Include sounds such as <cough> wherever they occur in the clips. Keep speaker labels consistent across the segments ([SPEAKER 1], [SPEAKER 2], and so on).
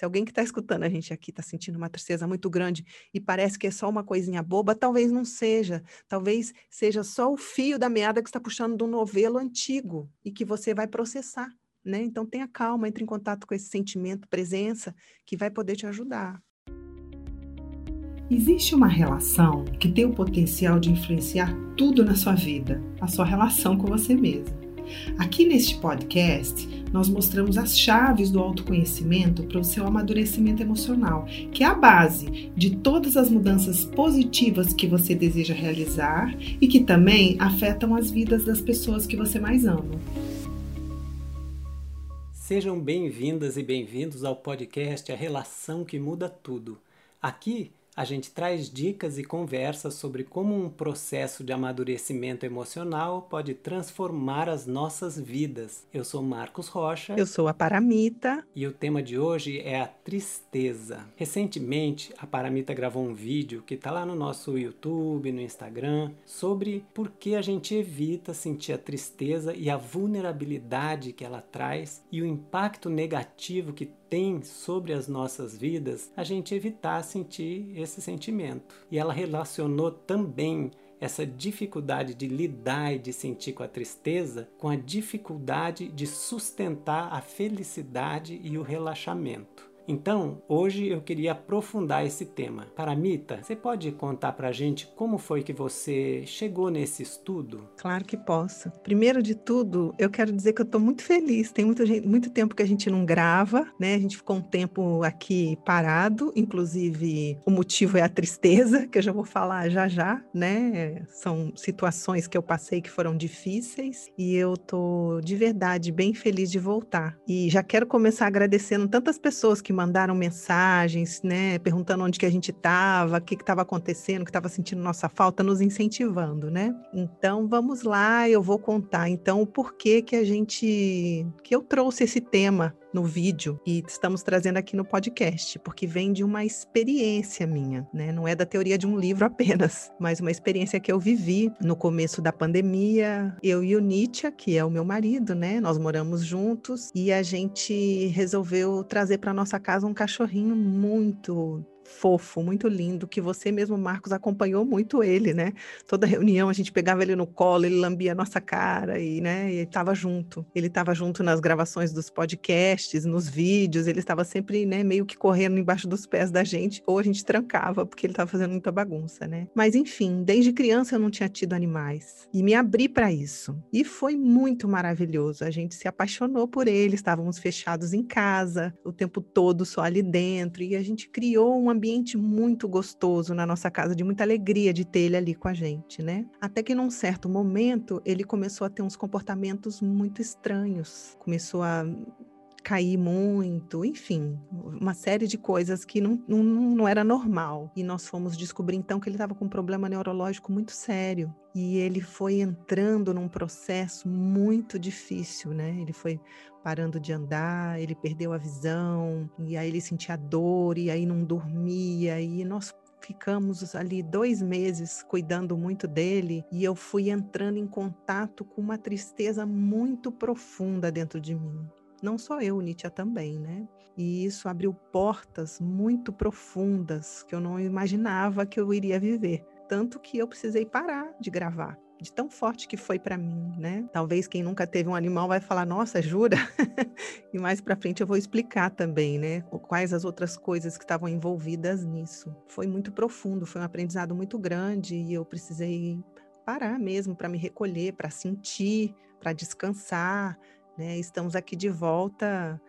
[SPEAKER 1] Se alguém que está escutando a gente aqui está sentindo uma tristeza muito grande e parece que é só uma coisinha boba, talvez não seja. Talvez seja só o fio da meada que está puxando de um novelo antigo e que você vai processar. Né? Então tenha calma, entre em contato com esse sentimento, presença, que vai poder te ajudar.
[SPEAKER 2] Existe uma relação que tem o potencial de influenciar tudo na sua vida, a sua relação com você mesma. Aqui neste podcast, nós mostramos as chaves do autoconhecimento para o seu amadurecimento emocional, que é a base de todas as mudanças positivas que você deseja realizar e que também afetam as vidas das pessoas que você mais ama.
[SPEAKER 3] Sejam bem-vindas e bem-vindos ao podcast A Relação que Muda Tudo. Aqui a gente traz dicas e conversas sobre como um processo de amadurecimento emocional pode transformar as nossas vidas. Eu sou Marcos Rocha.
[SPEAKER 1] Eu sou a Paramita.
[SPEAKER 3] E o tema de hoje é a tristeza. Recentemente, a Paramita gravou um vídeo que está lá no nosso YouTube, no Instagram, sobre por que a gente evita sentir a tristeza e a vulnerabilidade que ela traz e o impacto negativo que tem sobre as nossas vidas, a gente evitar sentir esse sentimento. E ela relacionou também essa dificuldade de lidar e de sentir com a tristeza com a dificuldade de sustentar a felicidade e o relaxamento. Então, hoje eu queria aprofundar esse tema. Paramita, você pode contar para a gente como foi que você chegou nesse estudo?
[SPEAKER 1] Claro que posso. Primeiro de tudo, eu quero dizer que eu estou muito feliz. Tem muito, muito tempo que a gente não grava, né? A gente ficou um tempo aqui parado, inclusive o motivo é a tristeza, <laughs> que eu já vou falar já já, né? São situações que eu passei que foram difíceis e eu tô de verdade bem feliz de voltar. E já quero começar agradecendo tantas pessoas que mandaram mensagens, né, perguntando onde que a gente estava, o que estava acontecendo, que estava sentindo nossa falta, nos incentivando, né? Então vamos lá, eu vou contar então o porquê que a gente que eu trouxe esse tema no vídeo e estamos trazendo aqui no podcast, porque vem de uma experiência minha, né? Não é da teoria de um livro <laughs> apenas, mas uma experiência que eu vivi no começo da pandemia. Eu e o Nietzsche, que é o meu marido, né? Nós moramos juntos e a gente resolveu trazer para nossa casa um cachorrinho muito fofo, muito lindo, que você mesmo, Marcos, acompanhou muito ele, né? Toda reunião a gente pegava ele no colo, ele lambia a nossa cara e, né, e estava junto. Ele estava junto nas gravações dos podcasts, nos vídeos, ele estava sempre, né, meio que correndo embaixo dos pés da gente, ou a gente trancava, porque ele estava fazendo muita bagunça, né? Mas enfim, desde criança eu não tinha tido animais e me abri para isso. E foi muito maravilhoso. A gente se apaixonou por ele, estávamos fechados em casa o tempo todo só ali dentro e a gente criou um ambiente muito gostoso na nossa casa, de muita alegria de ter ele ali com a gente, né? Até que num certo momento ele começou a ter uns comportamentos muito estranhos, começou a cair muito, enfim, uma série de coisas que não, não, não era normal. E nós fomos descobrir então que ele estava com um problema neurológico muito sério. E ele foi entrando num processo muito difícil, né? Ele foi parando de andar, ele perdeu a visão, e aí ele sentia dor, e aí não dormia, e nós ficamos ali dois meses cuidando muito dele e eu fui entrando em contato com uma tristeza muito profunda dentro de mim. Não só eu, Nietzsche também, né? E isso abriu portas muito profundas que eu não imaginava que eu iria viver. Tanto que eu precisei parar de gravar de tão forte que foi para mim, né? Talvez quem nunca teve um animal vai falar, nossa, jura? <laughs> e mais para frente eu vou explicar também, né? Quais as outras coisas que estavam envolvidas nisso. Foi muito profundo, foi um aprendizado muito grande e eu precisei parar mesmo para me recolher, para sentir, para descansar, né? Estamos aqui de volta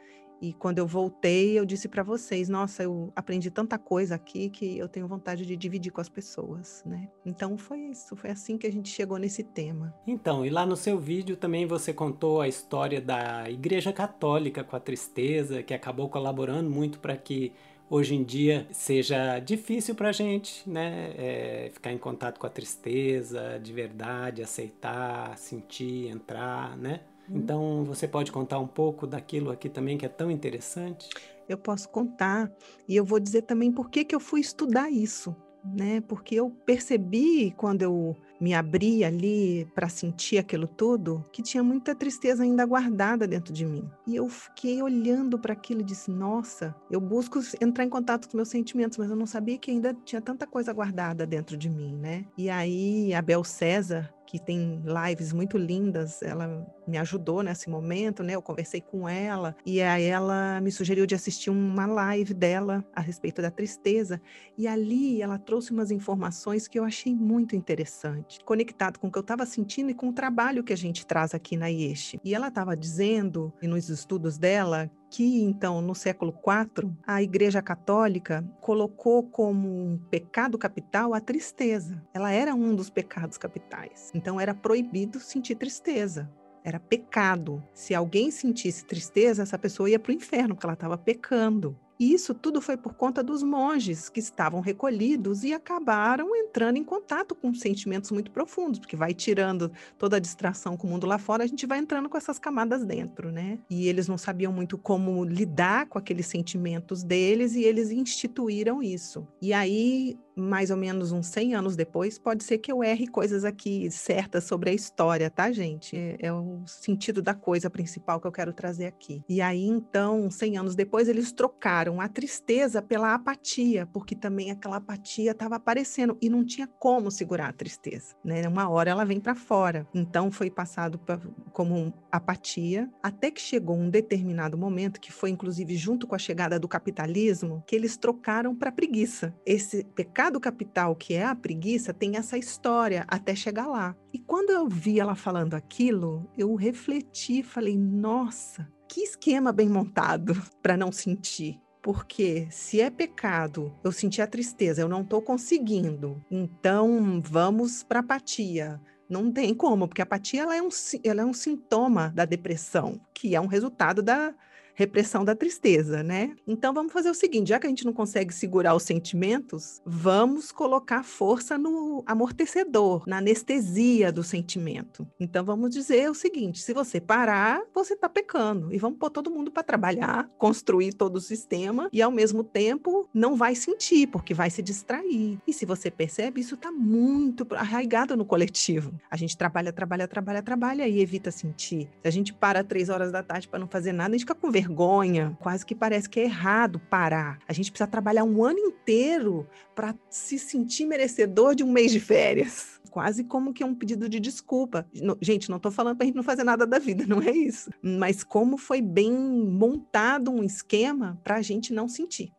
[SPEAKER 1] e quando eu voltei, eu disse para vocês: Nossa, eu aprendi tanta coisa aqui que eu tenho vontade de dividir com as pessoas, né? Então foi isso, foi assim que a gente chegou nesse tema.
[SPEAKER 3] Então, e lá no seu vídeo também você contou a história da Igreja Católica com a tristeza, que acabou colaborando muito para que hoje em dia seja difícil para a gente, né? É, ficar em contato com a tristeza de verdade, aceitar, sentir, entrar, né? Uhum. Então, você pode contar um pouco daquilo aqui também que é tão interessante?
[SPEAKER 1] Eu posso contar. E eu vou dizer também por que, que eu fui estudar isso. né? Porque eu percebi quando eu me abri ali para sentir aquilo tudo, que tinha muita tristeza ainda guardada dentro de mim. E eu fiquei olhando para aquilo e disse: "Nossa, eu busco entrar em contato com meus sentimentos, mas eu não sabia que ainda tinha tanta coisa guardada dentro de mim, né?" E aí a Bel César, que tem lives muito lindas, ela me ajudou nesse momento, né? Eu conversei com ela e aí ela me sugeriu de assistir uma live dela a respeito da tristeza e ali ela trouxe umas informações que eu achei muito interessante, conectado com o que eu estava sentindo e com o trabalho que a gente traz aqui na IESH. E ela estava dizendo, nos estudos dela, que então no século IV a Igreja Católica colocou como um pecado capital a tristeza. Ela era um dos pecados capitais. Então era proibido sentir tristeza. Era pecado. Se alguém sentisse tristeza, essa pessoa ia para o inferno, porque ela estava pecando. E isso tudo foi por conta dos monges que estavam recolhidos e acabaram entrando em contato com sentimentos muito profundos, porque vai tirando toda a distração com o mundo lá fora, a gente vai entrando com essas camadas dentro, né? E eles não sabiam muito como lidar com aqueles sentimentos deles e eles instituíram isso. E aí mais ou menos uns 100 anos depois, pode ser que eu erre coisas aqui certas sobre a história, tá, gente? É, é, o sentido da coisa principal que eu quero trazer aqui. E aí, então, 100 anos depois, eles trocaram a tristeza pela apatia, porque também aquela apatia estava aparecendo e não tinha como segurar a tristeza, né? Uma hora ela vem para fora. Então, foi passado pra, como apatia, até que chegou um determinado momento, que foi inclusive junto com a chegada do capitalismo, que eles trocaram para preguiça. Esse pecado pecado capital, que é a preguiça, tem essa história até chegar lá. E quando eu vi ela falando aquilo, eu refleti, falei: nossa, que esquema bem montado <laughs> para não sentir. Porque se é pecado, eu senti a tristeza, eu não estou conseguindo, então vamos para apatia. Não tem como, porque a apatia ela é, um, ela é um sintoma da depressão, que é um resultado da, repressão da tristeza, né? Então vamos fazer o seguinte, já que a gente não consegue segurar os sentimentos, vamos colocar força no amortecedor, na anestesia do sentimento. Então vamos dizer o seguinte, se você parar, você está pecando e vamos pôr todo mundo para trabalhar, construir todo o sistema e ao mesmo tempo não vai sentir, porque vai se distrair. E se você percebe, isso está muito arraigado no coletivo. A gente trabalha, trabalha, trabalha, trabalha e evita sentir. Se a gente para três horas da tarde para não fazer nada, a gente fica com vergonha, quase que parece que é errado parar. A gente precisa trabalhar um ano inteiro para se sentir merecedor de um mês de férias. Quase como que é um pedido de desculpa. Gente, não estou falando para a gente não fazer nada da vida, <laughs> não é isso. Mas como foi bem montado um esquema para a gente não sentir.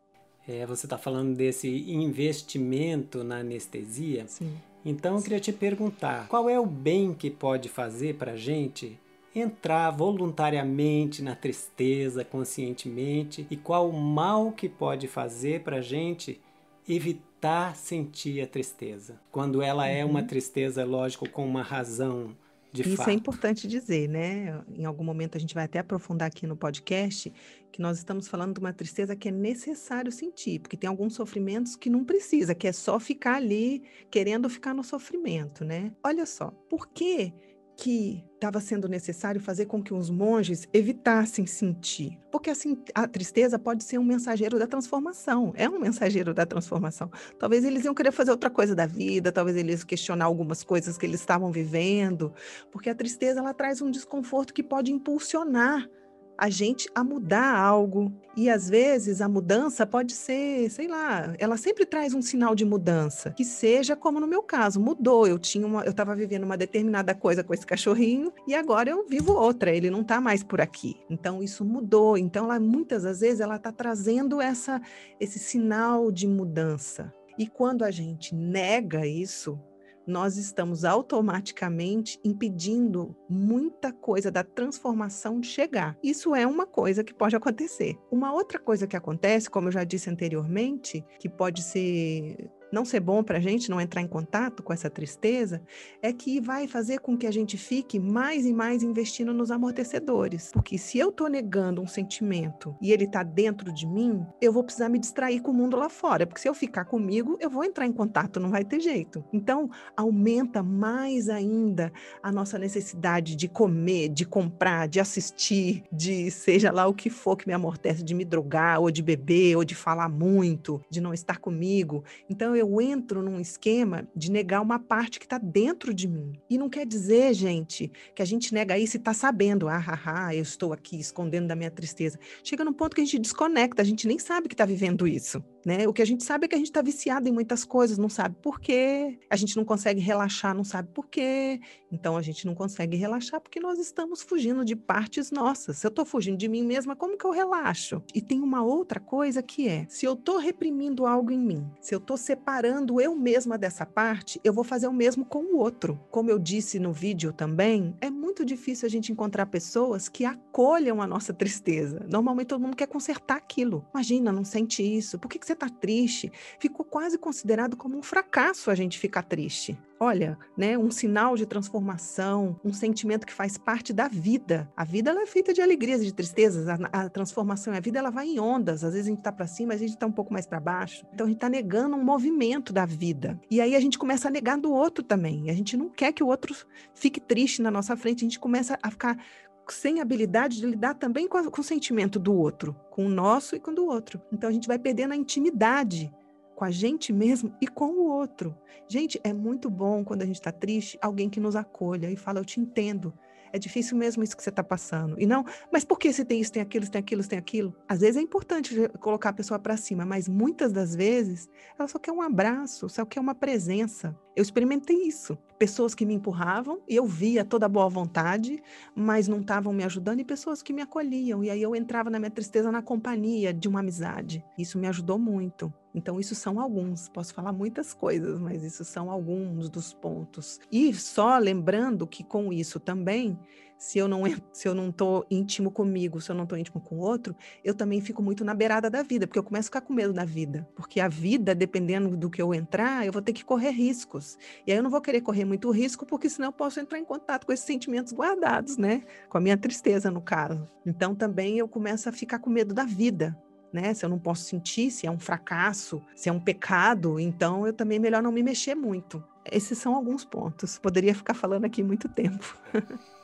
[SPEAKER 3] É, você está falando desse investimento na anestesia.
[SPEAKER 1] Sim.
[SPEAKER 3] Então eu queria te perguntar, qual é o bem que pode fazer para a gente entrar voluntariamente na tristeza conscientemente e qual o mal que pode fazer para a gente evitar sentir a tristeza. Quando ela uhum. é uma uhum. tristeza, lógico, com uma razão de
[SPEAKER 1] Isso é
[SPEAKER 3] fato.
[SPEAKER 1] é importante dizer, né? Em algum momento a gente vai até aprofundar aqui no podcast que nós estamos falando de uma tristeza que é necessário sentir, porque tem alguns sofrimentos que não precisa, que é só ficar ali querendo ficar no sofrimento, né? Olha só, por que que estava sendo necessário fazer com que os monges evitassem sentir. Porque assim, a tristeza pode ser um mensageiro da transformação, é um mensageiro da transformação. Talvez eles iam querer fazer outra coisa da vida, talvez eles questionar algumas coisas que eles estavam vivendo, porque a tristeza ela traz um desconforto que pode impulsionar a gente a mudar algo. E às vezes a mudança pode ser, sei lá, ela sempre traz um sinal de mudança, que seja como no meu caso, mudou. Eu tinha uma, eu estava vivendo uma determinada coisa com esse cachorrinho e agora eu vivo outra, ele não está mais por aqui. Então isso mudou. Então ela muitas das vezes ela está trazendo essa esse sinal de mudança. E quando a gente nega isso, nós estamos automaticamente impedindo muita coisa da transformação de chegar. Isso é uma coisa que pode acontecer. Uma outra coisa que acontece, como eu já disse anteriormente, que pode ser não ser bom para a gente, não entrar em contato com essa tristeza, é que vai fazer com que a gente fique mais e mais investindo nos amortecedores. Porque se eu estou negando um sentimento e ele está dentro de mim, eu vou precisar me distrair com o mundo lá fora. Porque se eu ficar comigo, eu vou entrar em contato, não vai ter jeito. Então, aumenta mais ainda a nossa necessidade de comer, de comprar, de assistir, de seja lá o que for que me amortece, de me drogar, ou de beber, ou de falar muito, de não estar comigo. Então, eu eu entro num esquema de negar uma parte que está dentro de mim. E não quer dizer, gente, que a gente nega isso e está sabendo, ah, ah, ah, eu estou aqui escondendo da minha tristeza. Chega num ponto que a gente desconecta, a gente nem sabe que está vivendo isso. Né? O que a gente sabe é que a gente está viciado em muitas coisas, não sabe por quê, a gente não consegue relaxar, não sabe por quê. Então a gente não consegue relaxar porque nós estamos fugindo de partes nossas. Se eu estou fugindo de mim mesma, como que eu relaxo? E tem uma outra coisa que é: se eu estou reprimindo algo em mim, se eu estou separando eu mesma dessa parte, eu vou fazer o mesmo com o outro. Como eu disse no vídeo também, é muito difícil a gente encontrar pessoas que acolham a nossa tristeza. Normalmente todo mundo quer consertar aquilo. Imagina, não sente isso. Por que, que você está triste? Ficou quase considerado como um fracasso a gente ficar triste olha, né, um sinal de transformação, um sentimento que faz parte da vida. A vida ela é feita de alegrias e de tristezas. A, a transformação, a vida ela vai em ondas. Às vezes a gente está para cima, às vezes a gente está um pouco mais para baixo. Então a gente está negando um movimento da vida. E aí a gente começa a negar do outro também. A gente não quer que o outro fique triste na nossa frente. A gente começa a ficar sem habilidade de lidar também com, a, com o sentimento do outro, com o nosso e com o do outro. Então a gente vai perdendo a intimidade com a gente mesmo e com o outro. Gente, é muito bom quando a gente está triste, alguém que nos acolha e fala: Eu te entendo. É difícil mesmo isso que você está passando. E não, mas por que você tem isso, tem aquilo, tem aquilo, tem aquilo? Às vezes é importante colocar a pessoa para cima, mas muitas das vezes ela só quer um abraço, só quer uma presença. Eu experimentei isso. Pessoas que me empurravam e eu via toda a boa vontade, mas não estavam me ajudando, e pessoas que me acolhiam. E aí eu entrava na minha tristeza na companhia de uma amizade. Isso me ajudou muito. Então, isso são alguns, posso falar muitas coisas, mas isso são alguns dos pontos. E só lembrando que com isso também, se eu não <laughs> se eu não estou íntimo comigo, se eu não estou íntimo com o outro, eu também fico muito na beirada da vida, porque eu começo a ficar com medo da vida. Porque a vida, dependendo do que eu entrar, eu vou ter que correr riscos. E aí eu não vou querer correr muito risco, porque senão eu posso entrar em contato com esses sentimentos guardados, né? Com a minha tristeza, no caso. Então também eu começo a ficar com medo da vida né? Se eu não posso sentir, se é um fracasso, se é um pecado, então eu também é melhor não me mexer muito. Esses são alguns pontos. Poderia ficar falando aqui muito tempo.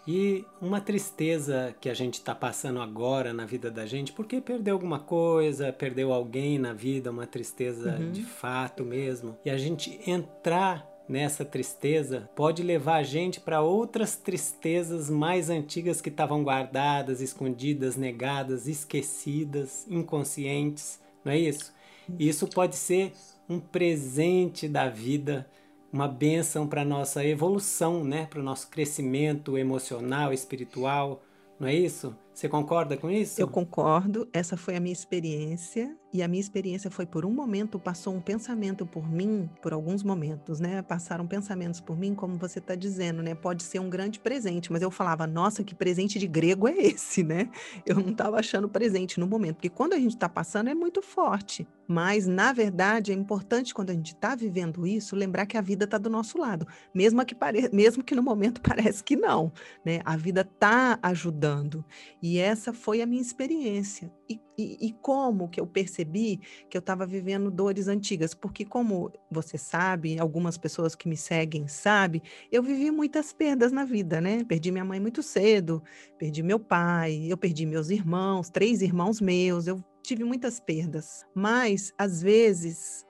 [SPEAKER 3] E uma tristeza que a gente está passando agora na vida da gente, porque perdeu alguma coisa, perdeu alguém na vida, uma tristeza uhum. de fato mesmo. E a gente entrar nessa tristeza pode levar a gente para outras tristezas mais antigas que estavam guardadas, escondidas, negadas, esquecidas, inconscientes, não é isso? Isso pode ser um presente da vida, uma bênção para nossa evolução, né? Para o nosso crescimento emocional, espiritual, não é isso? Você concorda com isso?
[SPEAKER 1] Eu concordo. Essa foi a minha experiência. E a minha experiência foi por um momento, passou um pensamento por mim, por alguns momentos, né? Passaram pensamentos por mim, como você está dizendo, né? Pode ser um grande presente, mas eu falava, nossa, que presente de grego é esse, <laughs> né? Eu não estava achando presente no momento, porque quando a gente está passando é muito forte. Mas, na verdade, é importante quando a gente está vivendo isso, lembrar que a vida está do nosso lado, mesmo que, pare... mesmo que no momento <laughs> parece que não, né? A vida está ajudando. E essa foi a minha experiência. E, e, e como que eu percebi que eu estava vivendo dores antigas? Porque, como você sabe, algumas pessoas que me seguem sabem, eu vivi muitas perdas na vida, né? Perdi minha mãe muito cedo, perdi meu pai, eu perdi meus irmãos, três irmãos meus, eu tive muitas perdas. Mas, às vezes,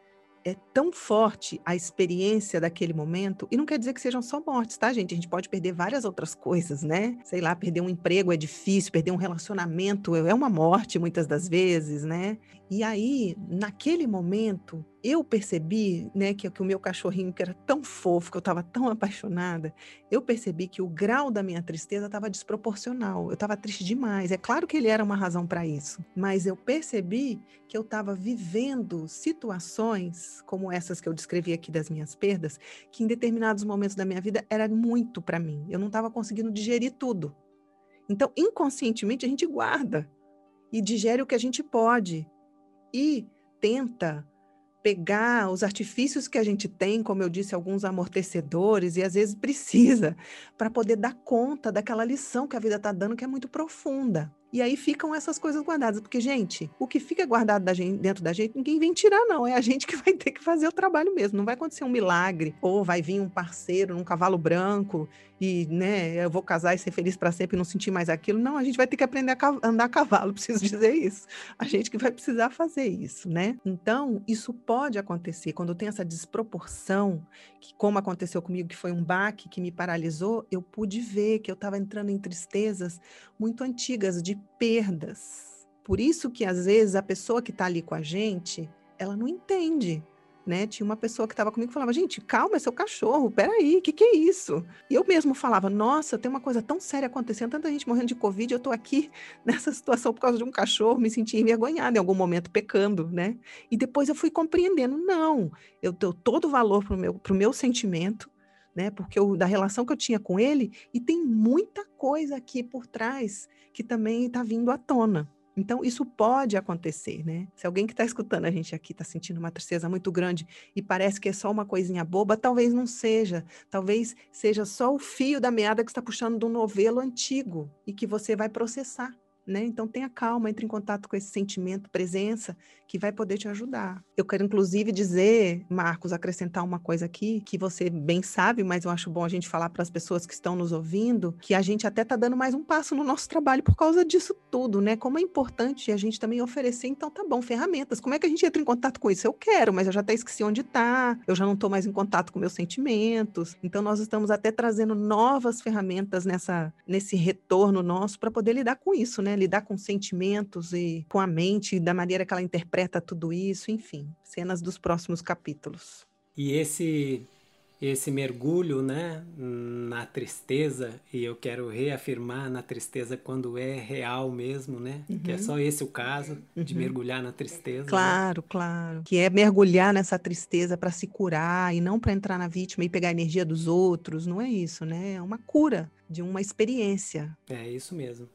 [SPEAKER 1] é tão forte a experiência daquele momento, e não quer dizer que sejam só mortes, tá, gente? A gente pode perder várias outras coisas, né? Sei lá, perder um emprego é difícil, perder um relacionamento é uma morte muitas das vezes, né? E aí, naquele momento, eu percebi, né, que, que o meu cachorrinho, que era tão fofo, que eu estava tão apaixonada, eu percebi que o grau da minha tristeza estava desproporcional. Eu estava triste demais. É claro que ele era uma razão para isso, mas eu percebi que eu estava vivendo situações como essas que eu descrevi aqui das minhas perdas, que em determinados momentos da minha vida era muito para mim. Eu não estava conseguindo digerir tudo. Então, inconscientemente, a gente guarda e digere o que a gente pode e tenta pegar os artifícios que a gente tem, como eu disse, alguns amortecedores, e às vezes precisa, para poder dar conta daquela lição que a vida está dando, que é muito profunda. E aí ficam essas coisas guardadas, porque, gente, o que fica guardado da gente, dentro da gente, ninguém vem tirar, não. É a gente que vai ter que fazer o trabalho mesmo. Não vai acontecer um milagre, ou vai vir um parceiro num cavalo branco e, né, eu vou casar e ser feliz para sempre e não sentir mais aquilo. Não, a gente vai ter que aprender a andar a cavalo, <laughs> preciso dizer isso. A gente que vai precisar fazer isso, né? Então, isso pode acontecer quando tem essa desproporção, que como aconteceu comigo, que foi um baque que me paralisou, eu pude ver que eu estava entrando em tristezas muito antigas de perdas. Por isso que às vezes a pessoa que está ali com a gente, ela não entende né? Tinha uma pessoa que estava comigo e falava, gente, calma, é seu cachorro, peraí, o que, que é isso? E eu mesmo falava, nossa, tem uma coisa tão séria acontecendo, tanta gente morrendo de Covid, eu estou aqui <laughs> nessa situação por causa de um cachorro, me senti envergonhada em algum momento, pecando, né? E depois eu fui compreendendo, não, eu dou todo o valor para o meu, pro meu sentimento, né? Porque eu, da relação que eu tinha com ele, e tem muita coisa aqui por trás que também está vindo à tona. Então, isso pode acontecer, né? Se alguém que está escutando a gente aqui está sentindo uma tristeza muito grande e parece que é só uma coisinha boba, talvez não seja. Talvez seja só o fio da meada que está puxando um novelo antigo e que você vai processar né? Então tenha calma, entre em contato com esse sentimento, presença, que vai poder te ajudar. Eu quero inclusive dizer, Marcos, acrescentar uma coisa aqui que você bem sabe, mas eu acho bom a gente falar para as pessoas que estão nos ouvindo, que a gente até está dando mais um passo no nosso trabalho por causa disso tudo, né? Como é importante a gente também oferecer, então tá bom, ferramentas. Como é que a gente entra em contato com isso? Eu quero, mas eu já até esqueci onde está, eu já não estou mais em contato com meus sentimentos. Então nós estamos até trazendo novas ferramentas nessa nesse retorno nosso para poder lidar com isso, né? Lidar com sentimentos e com a mente, da maneira que ela interpreta tudo isso, enfim, cenas dos próximos capítulos.
[SPEAKER 3] E esse esse mergulho, né, na tristeza, e eu quero reafirmar na tristeza quando é real mesmo, né, uhum. que é uhum. só esse o caso uhum. de mergulhar na tristeza. Né?
[SPEAKER 1] Claro, né? claro. Que é mergulhar nessa tristeza para se curar e não para entrar na vítima e pegar a energia dos outros, não é isso, né? É uma cura de uma experiência.
[SPEAKER 3] É isso mesmo.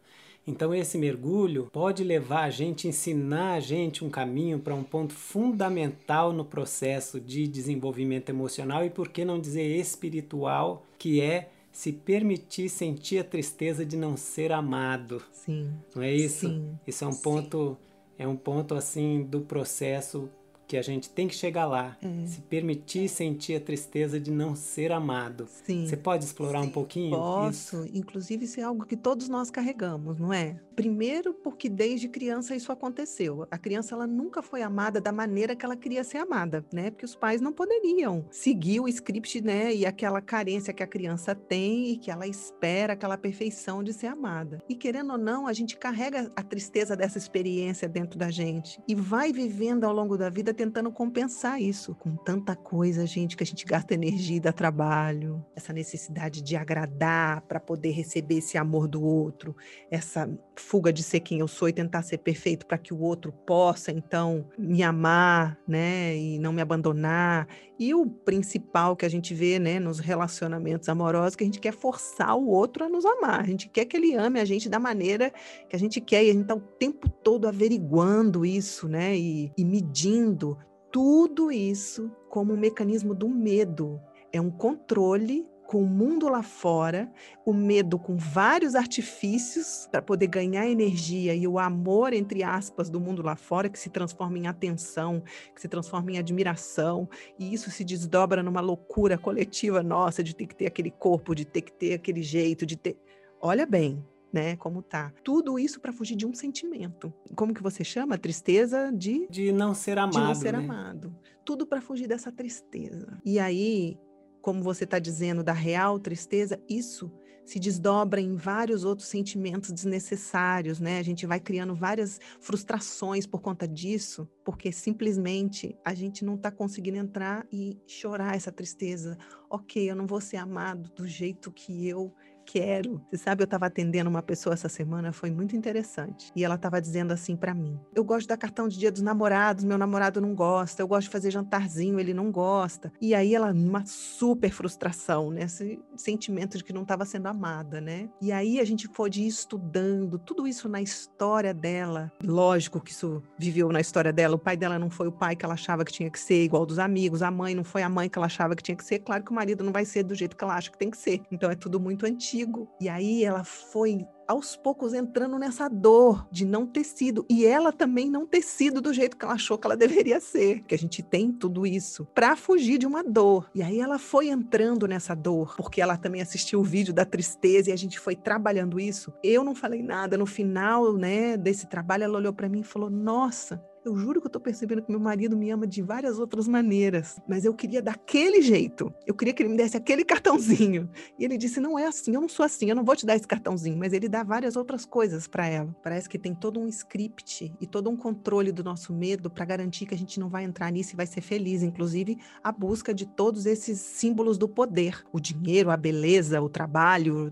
[SPEAKER 3] Então esse mergulho pode levar a gente, ensinar a gente um caminho para um ponto fundamental no processo de desenvolvimento emocional e por que não dizer espiritual, que é se permitir sentir a tristeza de não ser amado.
[SPEAKER 1] Sim.
[SPEAKER 3] Não é isso?
[SPEAKER 1] Sim.
[SPEAKER 3] Isso é um ponto é um ponto assim do processo que a gente tem que chegar lá, é. se permitir sentir a tristeza de não ser amado.
[SPEAKER 1] Sim.
[SPEAKER 3] Você pode explorar
[SPEAKER 1] Sim,
[SPEAKER 3] um pouquinho?
[SPEAKER 1] Posso. Isso? Inclusive, isso é algo que todos nós carregamos, não é? Primeiro, porque desde criança isso aconteceu. A criança ela nunca foi amada da maneira que ela queria ser amada, né? Porque os pais não poderiam seguir o script, né? E aquela carência que a criança tem e que ela espera aquela perfeição de ser amada. E querendo ou não, a gente carrega a tristeza dessa experiência dentro da gente e vai vivendo ao longo da vida tentando compensar isso com tanta coisa, gente, que a gente gasta energia e dá trabalho, essa necessidade de agradar para poder receber esse amor do outro, essa fuga de ser quem eu sou e tentar ser perfeito para que o outro possa então me amar, né, e não me abandonar. E o principal que a gente vê, né, nos relacionamentos amorosos, que a gente quer forçar o outro a nos amar. A gente quer que ele ame a gente da maneira que a gente quer e a gente está o tempo todo averiguando isso, né, e, e medindo tudo isso como um mecanismo do medo. É um controle com o mundo lá fora, o medo com vários artifícios para poder ganhar energia e o amor, entre aspas, do mundo lá fora, que se transforma em atenção, que se transforma em admiração, e isso se desdobra numa loucura coletiva nossa de ter que ter aquele corpo, de ter que ter aquele jeito, de ter. Olha bem, né? Como tá. Tudo isso para fugir de um sentimento. Como que você chama? Tristeza de
[SPEAKER 3] de não ser amado. De
[SPEAKER 1] não ser
[SPEAKER 3] né?
[SPEAKER 1] amado. Tudo para fugir dessa tristeza. E aí, como você está dizendo da real tristeza, isso se desdobra em vários outros sentimentos desnecessários, né? A gente vai criando várias frustrações por conta disso, porque simplesmente a gente não está conseguindo entrar e chorar essa tristeza. Ok, eu não vou ser amado do jeito que eu quero. Você sabe, eu estava atendendo uma pessoa essa semana, foi muito interessante. E ela estava dizendo assim para mim: Eu gosto dar cartão de dia dos namorados, meu namorado não gosta. Eu gosto de fazer jantarzinho, ele não gosta. E aí ela, uma super frustração, né? Esse sentimento de que não estava sendo amada, né? E aí a gente pôde ir estudando tudo isso na história dela. Lógico que isso viveu na história dela. O pai dela não foi o pai que ela achava que tinha que ser, igual dos amigos. A mãe não foi a mãe que ela achava que tinha que ser. Claro que o marido não vai ser do jeito que ela acha que tem que ser. Então é tudo muito antigo antigo. E aí ela foi aos poucos entrando nessa dor de não ter sido e ela também não ter sido do jeito que ela achou que ela deveria ser, que a gente tem tudo isso para fugir de uma dor. E aí ela foi entrando nessa dor, porque ela também assistiu o vídeo da tristeza e a gente foi trabalhando isso. Eu não falei nada no final, né, desse trabalho, ela olhou para mim e falou: "Nossa, eu juro que eu tô percebendo que meu marido me ama de várias outras maneiras, mas eu queria daquele jeito. Eu queria que ele me desse aquele cartãozinho. E ele disse: "Não é assim, eu não sou assim, eu não vou te dar esse cartãozinho", mas ele dá várias outras coisas para ela. Parece que tem todo um script e todo um controle do nosso medo para garantir que a gente não vai entrar nisso e vai ser feliz, inclusive a busca de todos esses símbolos do poder, o dinheiro, a beleza, o trabalho,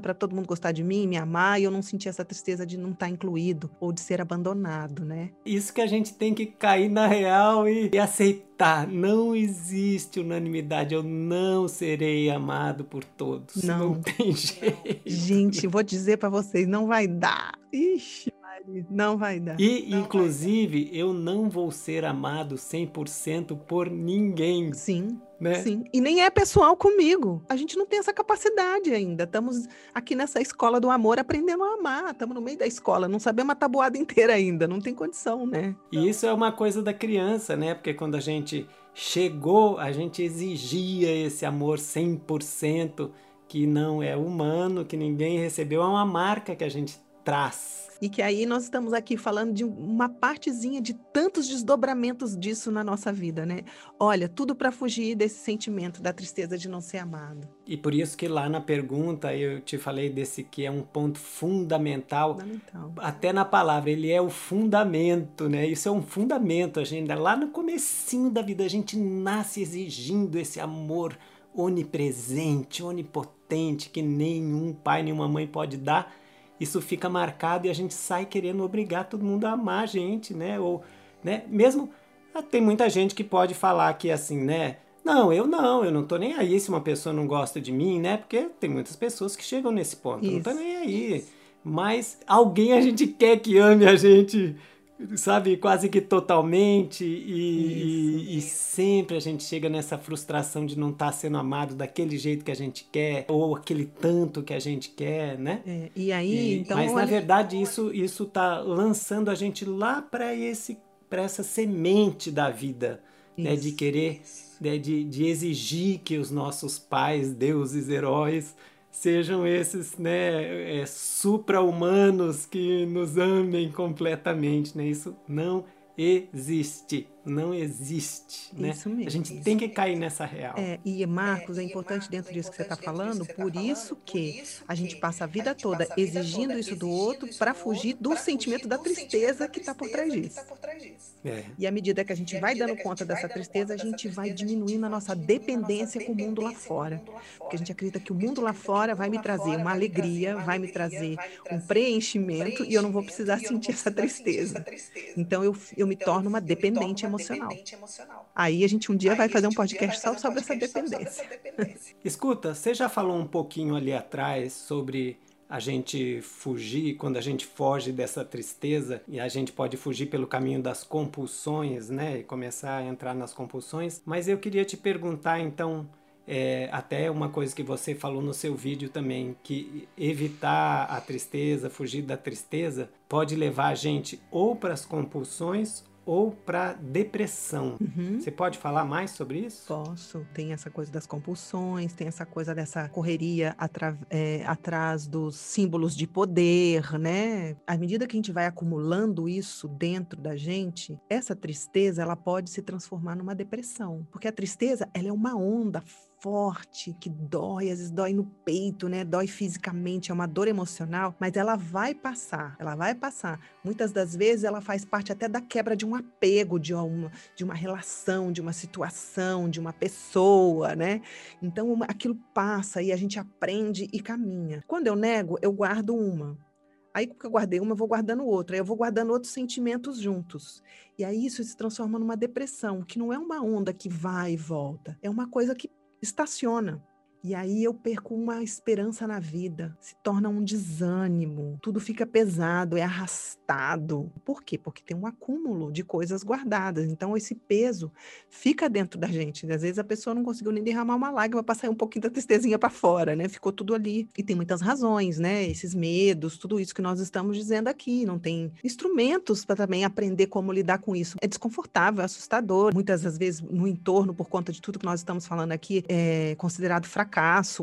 [SPEAKER 1] para todo mundo gostar de mim, me amar, e eu não sentir essa tristeza de não estar tá incluído ou de ser abandonado, né?
[SPEAKER 3] Isso que que a gente tem que cair na real e, e aceitar. Não existe unanimidade. Eu não serei amado por todos. Não, não tem <laughs> jeito.
[SPEAKER 1] Gente, vou dizer para vocês, não vai dar. Ixi, não vai dar.
[SPEAKER 3] E,
[SPEAKER 1] não
[SPEAKER 3] inclusive, dar. eu não vou ser amado 100% por ninguém.
[SPEAKER 1] Sim. Né? Sim, e nem é pessoal comigo. A gente não tem essa capacidade ainda. Estamos aqui nessa escola do amor aprendendo a amar. Estamos no meio da escola, não sabemos a tabuada inteira ainda, não tem condição, né?
[SPEAKER 3] E isso é uma coisa da criança, né? Porque quando a gente chegou, a gente exigia esse amor 100% que não é humano, que ninguém recebeu, é uma marca que a gente traz
[SPEAKER 1] e que aí nós estamos aqui falando de uma partezinha de tantos desdobramentos disso na nossa vida, né? Olha, tudo para fugir desse sentimento da tristeza de não ser amado.
[SPEAKER 3] E por isso que lá na pergunta eu te falei desse que é um ponto fundamental, fundamental. até na palavra, ele é o fundamento, né? Isso é um fundamento, a gente lá no comecinho da vida a gente nasce exigindo esse amor onipresente, onipotente que nenhum pai, nenhuma mãe pode dar isso fica marcado e a gente sai querendo obrigar todo mundo a amar a gente, né? Ou, né? Mesmo ah, tem muita gente que pode falar que assim, né? Não, eu não, eu não tô nem aí se uma pessoa não gosta de mim, né? Porque tem muitas pessoas que chegam nesse ponto, Isso. não tô nem aí. Mas alguém a gente quer que ame a gente sabe, quase que totalmente, e, e, e, sempre a gente chega nessa frustração de não estar tá sendo amado daquele jeito que a gente quer, ou aquele tanto que a gente quer, né?
[SPEAKER 1] É, e aí,
[SPEAKER 3] e,
[SPEAKER 1] então.
[SPEAKER 3] Mas na verdade isso isso está lançando a gente lá para esse para essa semente da vida, né, de querer, né, de, de exigir que os nossos pais, deuses, heróis, sejam esses né, é, supra-humanos que nos amem completamente. Né? Isso não existe não existe, né? Isso mesmo. A gente tem que cair nessa real.
[SPEAKER 1] É, e Marcos, é importante dentro disso que você está falando, por isso que a gente passa a vida toda exigindo isso do outro para fugir do sentimento da tristeza que está por trás disso. É. E à medida que a gente vai dando conta dessa tristeza, a gente vai diminuindo a nossa dependência com o mundo lá fora. Porque a gente acredita que o mundo lá fora vai me trazer uma alegria, vai me trazer um preenchimento e eu não vou precisar sentir essa tristeza. Então eu, eu me torno uma dependente emocional. emocional. Aí a gente um dia vai fazer um podcast só sobre essa dependência. <laughs>
[SPEAKER 3] Escuta, você já falou um pouquinho ali atrás sobre a gente fugir, quando a gente foge dessa tristeza, e a gente pode fugir pelo caminho das compulsões, né? E começar a entrar nas compulsões. Mas eu queria te perguntar, então, é, até uma coisa que você falou no seu vídeo também, que evitar a tristeza, fugir da tristeza, pode levar a gente ou para as compulsões ou para depressão. Uhum. Você pode falar mais sobre isso?
[SPEAKER 1] Posso. Tem essa coisa das compulsões, tem essa coisa dessa correria é, atrás dos símbolos de poder, né? À medida que a gente vai acumulando isso dentro da gente, essa tristeza ela pode se transformar numa depressão, porque a tristeza ela é uma onda forte, que dói, às vezes dói no peito, né? Dói fisicamente, é uma dor emocional, mas ela vai passar, ela vai passar. Muitas das vezes ela faz parte até da quebra de um apego, de uma, de uma relação, de uma situação, de uma pessoa, né? Então aquilo passa e a gente aprende e caminha. Quando eu nego, eu guardo uma. Aí, porque eu guardei uma, eu vou guardando outra. Aí eu vou guardando outros sentimentos juntos. E aí isso se transforma numa depressão, que não é uma onda que vai e volta. É uma coisa que estaciona. E aí eu perco uma esperança na vida, se torna um desânimo, tudo fica pesado, é arrastado. Por quê? Porque tem um acúmulo de coisas guardadas. Então esse peso fica dentro da gente. Às vezes a pessoa não conseguiu nem derramar uma lágrima para sair um pouquinho da tristezinha para fora, né? Ficou tudo ali. E tem muitas razões, né? Esses medos, tudo isso que nós estamos dizendo aqui. Não tem instrumentos para também aprender como lidar com isso. É desconfortável, é assustador. Muitas das vezes no entorno, por conta de tudo que nós estamos falando aqui, é considerado fracasso,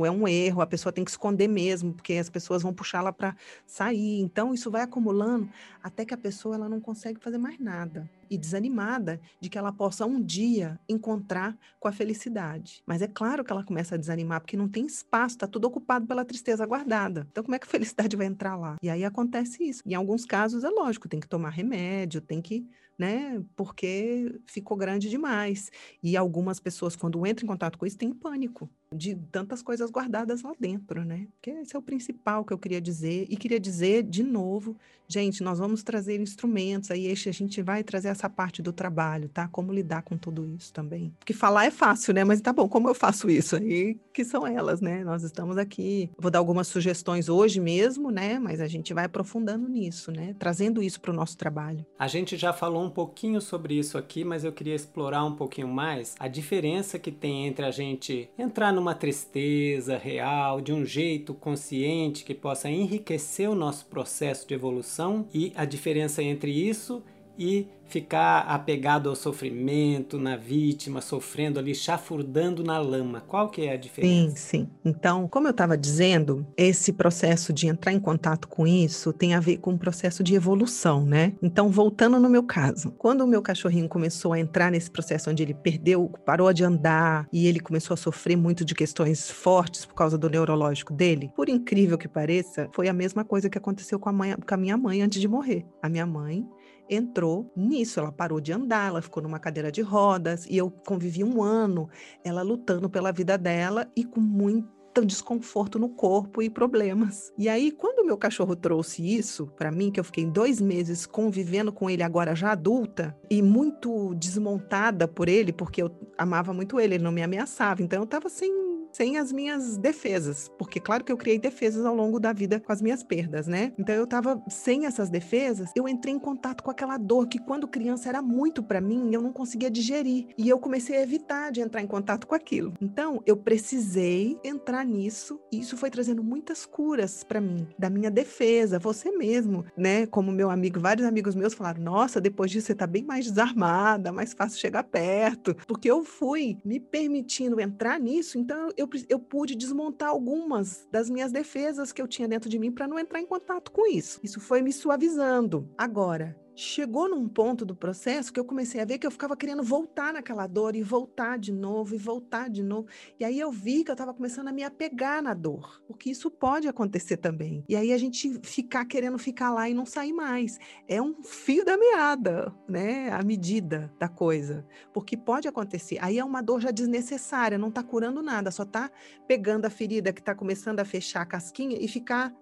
[SPEAKER 1] é um erro. A pessoa tem que esconder mesmo, porque as pessoas vão puxá-la para sair. Então isso vai acumulando até que a pessoa ela não consegue fazer mais nada e desanimada de que ela possa um dia encontrar com a felicidade. Mas é claro que ela começa a desanimar porque não tem espaço, está tudo ocupado pela tristeza guardada. Então como é que a <laughs> felicidade vai entrar lá? E aí acontece isso. Em alguns casos é lógico, tem que tomar remédio, tem que né? Porque ficou grande demais. E algumas pessoas, quando entram em contato com isso, têm pânico de tantas coisas guardadas lá dentro, né? Que esse é o principal que eu queria dizer. E queria dizer de novo, gente, nós vamos trazer instrumentos aí, a gente vai trazer essa parte do trabalho, tá? Como lidar com tudo isso também. Porque falar é fácil, né? Mas tá bom, como eu faço isso aí? Que são elas, né? Nós estamos aqui. Vou dar algumas sugestões hoje mesmo, né? Mas a gente vai aprofundando nisso, né? Trazendo isso para o nosso trabalho.
[SPEAKER 3] A gente já falou um pouquinho sobre isso aqui, mas eu queria explorar um pouquinho mais a diferença que tem entre a gente entrar numa tristeza real, de um jeito consciente que possa enriquecer o nosso processo de evolução e a diferença entre isso e ficar apegado ao sofrimento, na vítima, sofrendo ali, chafurdando na lama. Qual que é a diferença?
[SPEAKER 1] Sim, sim. Então, como eu estava dizendo, esse processo de entrar em contato com isso tem a ver com um processo de evolução, né? Então, voltando no meu caso, quando o meu cachorrinho começou a entrar nesse processo onde ele perdeu, parou de andar e ele começou a sofrer muito de questões fortes por causa do neurológico dele, por incrível que pareça, foi a mesma coisa que aconteceu com a, mãe, com a minha mãe antes de morrer. A minha mãe entrou nisso. Ela parou de andar, ela ficou numa cadeira de rodas e eu convivi um ano ela lutando pela vida dela e com muito desconforto no corpo e problemas. E aí, quando meu cachorro trouxe isso para mim, que eu fiquei dois meses convivendo com ele agora já adulta e muito desmontada por ele, porque eu amava muito ele, ele não me ameaçava, então eu tava sem sem as minhas defesas, porque claro que eu criei defesas ao longo da vida com as minhas perdas, né? Então eu tava sem essas defesas, eu entrei em contato com aquela dor que quando criança era muito para mim, eu não conseguia digerir, e eu comecei a evitar de entrar em contato com aquilo. Então eu precisei entrar nisso, e isso foi trazendo muitas curas para mim, da minha defesa, você mesmo, né? Como meu amigo, vários amigos meus falaram: "Nossa, depois disso você tá bem mais desarmada, mais fácil chegar perto", porque eu fui me permitindo entrar nisso, então eu eu, eu pude desmontar algumas das minhas defesas que eu tinha dentro de mim para não entrar em contato com isso. Isso foi me suavizando. Agora, chegou num ponto do processo que eu comecei a ver que eu ficava querendo voltar naquela dor e voltar de novo e voltar de novo. E aí eu vi que eu estava começando a me apegar na dor, porque isso pode acontecer também. E aí a gente ficar querendo ficar lá e não sair mais. É um fio da meada, né? A medida da coisa. Porque pode acontecer. Aí é uma dor já desnecessária, não está curando nada, só está pegando a ferida que está começando a fechar a casquinha e ficar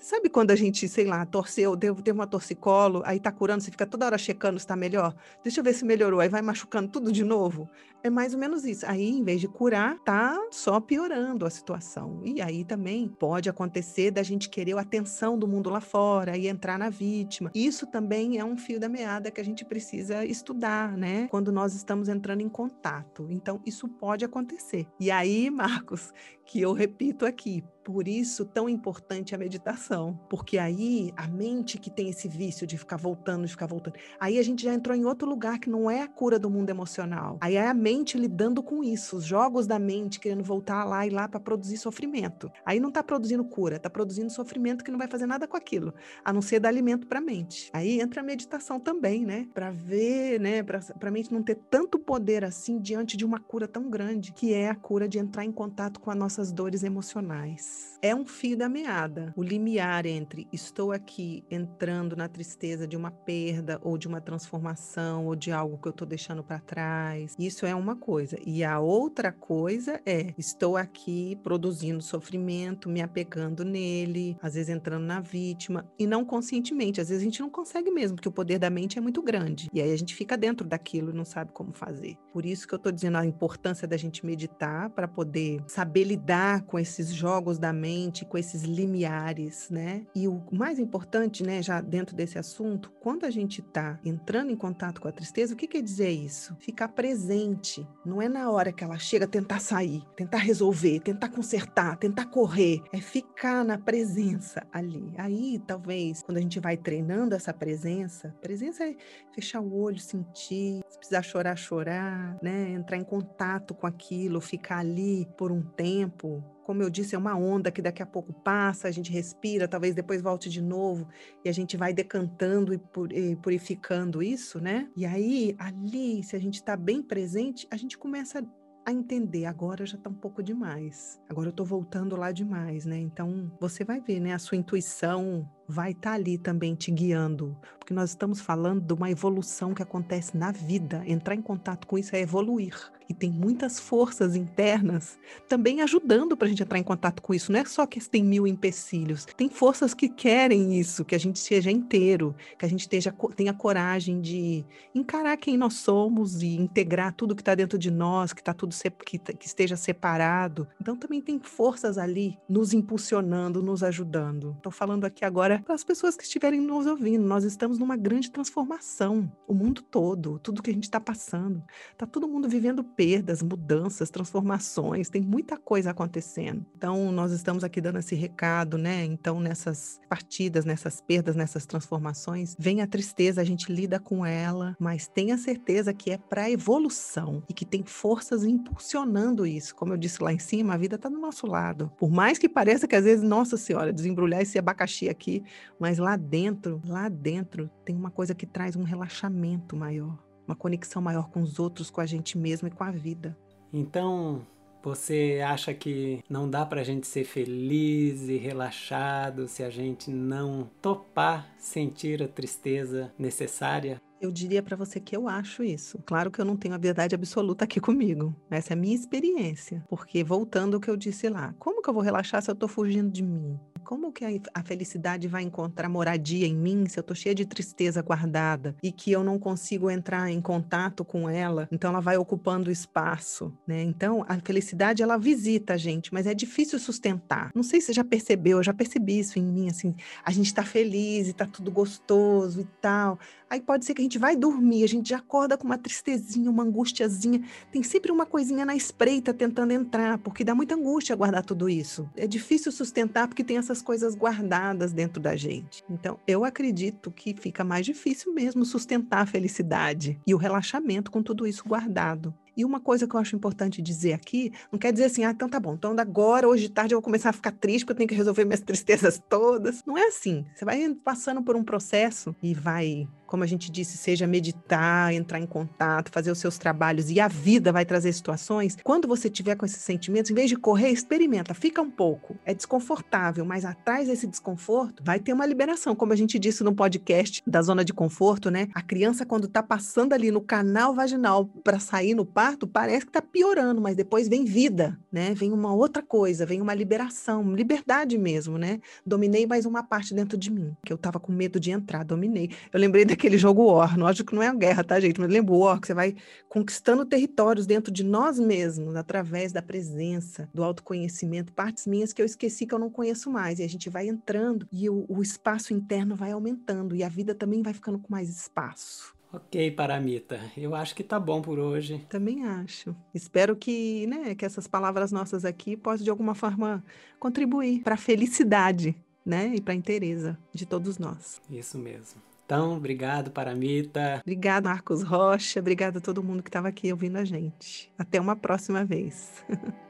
[SPEAKER 1] Sabe quando a gente, sei lá, torceu, deu, teve uma torcicolo, aí tá curando, você fica toda hora checando se tá melhor? Deixa eu ver se melhorou, aí vai machucando tudo de novo? É mais ou menos isso. Aí, em vez de curar, tá só piorando a situação. E aí também pode acontecer da gente querer a atenção do mundo lá fora e entrar na vítima. Isso também é um fio da meada que a gente precisa estudar, né? Quando nós estamos entrando em contato. Então, isso pode acontecer. E aí, <laughs> Marcos, que eu repito aqui, por isso tão importante a meditação, porque aí a mente que tem esse vício de ficar voltando, de ficar voltando, aí a gente já entrou em outro lugar que não é a cura do mundo emocional. Aí é a mente lidando com isso, os jogos da mente querendo voltar lá e lá para produzir sofrimento. Aí não está produzindo cura, está produzindo sofrimento que não vai fazer nada com aquilo, a não ser dar alimento para a mente. Aí entra a meditação também, né? Para ver, né, para a mente não ter tanto poder assim diante de uma cura tão grande, que é a cura de entrar em contato com as nossas dores emocionais. É um fio da meada. O limiar entre estou aqui entrando na tristeza de uma perda ou de uma transformação ou de algo que eu estou deixando para trás. Isso é uma coisa. E a outra coisa é estou aqui produzindo sofrimento, me apegando nele, às vezes entrando na vítima e não conscientemente. Às vezes a gente não consegue mesmo, porque o poder da mente é muito grande. E aí a gente fica dentro daquilo e não sabe como fazer. Por isso que eu estou dizendo a importância da gente meditar para poder saber lidar com esses jogos da mente, com esses limiares, né? E o mais importante, né, já dentro desse assunto, quando a gente está entrando em contato com a tristeza, o que quer dizer isso? Ficar presente. Não é na hora que ela chega tentar sair, tentar resolver, tentar consertar, tentar correr. É ficar na presença ali. Aí, talvez, quando a gente vai treinando essa presença, presença é fechar o olho, sentir, se precisar chorar, chorar, né? Entrar em contato com aquilo, ficar ali por um tempo, como eu disse, é uma onda que daqui a pouco passa, a gente respira, talvez depois volte de novo e a gente vai decantando e purificando isso, né? E aí, ali, se a gente está bem presente, a gente começa a entender, agora já está um pouco demais. Agora eu estou voltando lá demais, né? Então, você vai ver, né? A sua intuição vai estar tá ali também te guiando, porque nós estamos falando de uma evolução que acontece na vida. Entrar em contato com isso é evoluir. E tem muitas forças internas também ajudando para a gente entrar em contato com isso. Não é só que tem mil empecilhos. Tem forças que querem isso, que a gente seja inteiro, que a gente esteja, tenha coragem de encarar quem nós somos e integrar tudo que está dentro de nós, que está tudo que, que esteja separado. Então também tem forças ali nos impulsionando, nos ajudando. Estou falando aqui agora para as pessoas que estiverem nos ouvindo. Nós estamos numa grande transformação, o mundo todo, tudo que a gente está passando. Está todo mundo vivendo perdas, mudanças, transformações, tem muita coisa acontecendo. Então, nós estamos aqui dando esse recado, né? Então, nessas partidas, nessas perdas, nessas transformações, vem a tristeza, a gente lida com ela, mas tenha certeza que é para evolução e que tem forças impulsionando isso. Como eu disse lá em cima, a vida está do nosso lado. Por mais que pareça que às vezes, nossa senhora, desembrulhar esse abacaxi aqui mas lá dentro, lá dentro, tem uma coisa que traz um relaxamento maior, uma conexão maior com os outros, com a gente mesmo e com a vida.
[SPEAKER 3] Então, você acha que não dá para a gente ser feliz e relaxado se a gente não topar sentir a tristeza necessária?
[SPEAKER 1] Eu diria para você que eu acho isso. Claro que eu não tenho a verdade absoluta aqui comigo. Essa é a minha experiência. Porque, voltando ao que eu disse lá, como que eu vou relaxar se eu estou fugindo de mim? Como que a felicidade vai encontrar moradia em mim se eu tô cheia de tristeza guardada e que eu não consigo entrar em contato com ela? Então ela vai ocupando espaço, né? Então a felicidade ela visita a gente, mas é difícil sustentar. Não sei se você já percebeu, eu já percebi isso em mim assim, a gente tá feliz e tá tudo gostoso e tal. Aí pode ser que a gente vai dormir, a gente já acorda com uma tristezinha, uma angustiazinha. Tem sempre uma coisinha na espreita tentando entrar, porque dá muita angústia guardar tudo isso. É difícil sustentar porque tem essas coisas guardadas dentro da gente. Então, eu acredito que fica mais difícil mesmo sustentar a felicidade e o relaxamento com tudo isso guardado. E uma coisa que eu acho importante dizer aqui, não quer dizer assim, ah, então tá bom, então agora, hoje de tarde, eu vou começar a ficar triste porque eu tenho que resolver minhas <laughs> tristezas todas. Não é assim. Você vai passando por um processo e vai como a gente disse, seja meditar, entrar em contato, fazer os seus trabalhos e a vida vai trazer situações. Quando você tiver com esses sentimentos, em vez de correr, experimenta, fica um pouco. É desconfortável, mas atrás desse desconforto vai ter uma liberação, como a gente disse no podcast da zona de conforto, né? A criança quando tá passando ali no canal vaginal para sair no parto, parece que tá piorando, mas depois vem vida, né? Vem uma outra coisa, vem uma liberação, liberdade mesmo, né? Dominei mais uma parte dentro de mim, que eu tava com medo de entrar, dominei. Eu lembrei daquele aquele jogo War. Lógico que não é uma guerra, tá, gente? Mas lembra o War, que você vai conquistando territórios dentro de nós mesmos, através da presença, do autoconhecimento, partes minhas que eu esqueci que eu não conheço mais. E a gente vai entrando e o, o espaço interno vai aumentando e a vida também vai ficando com mais espaço.
[SPEAKER 3] Ok, Paramita. Eu acho que tá bom por hoje.
[SPEAKER 1] Também acho. Espero que, né, que essas palavras nossas aqui possam de alguma forma contribuir para a felicidade, né, e para a inteireza de todos nós.
[SPEAKER 3] Isso mesmo. Então, obrigado, Paramita.
[SPEAKER 1] Obrigado, Marcos Rocha. Obrigado a todo mundo que estava aqui ouvindo a gente. Até uma próxima vez. <laughs>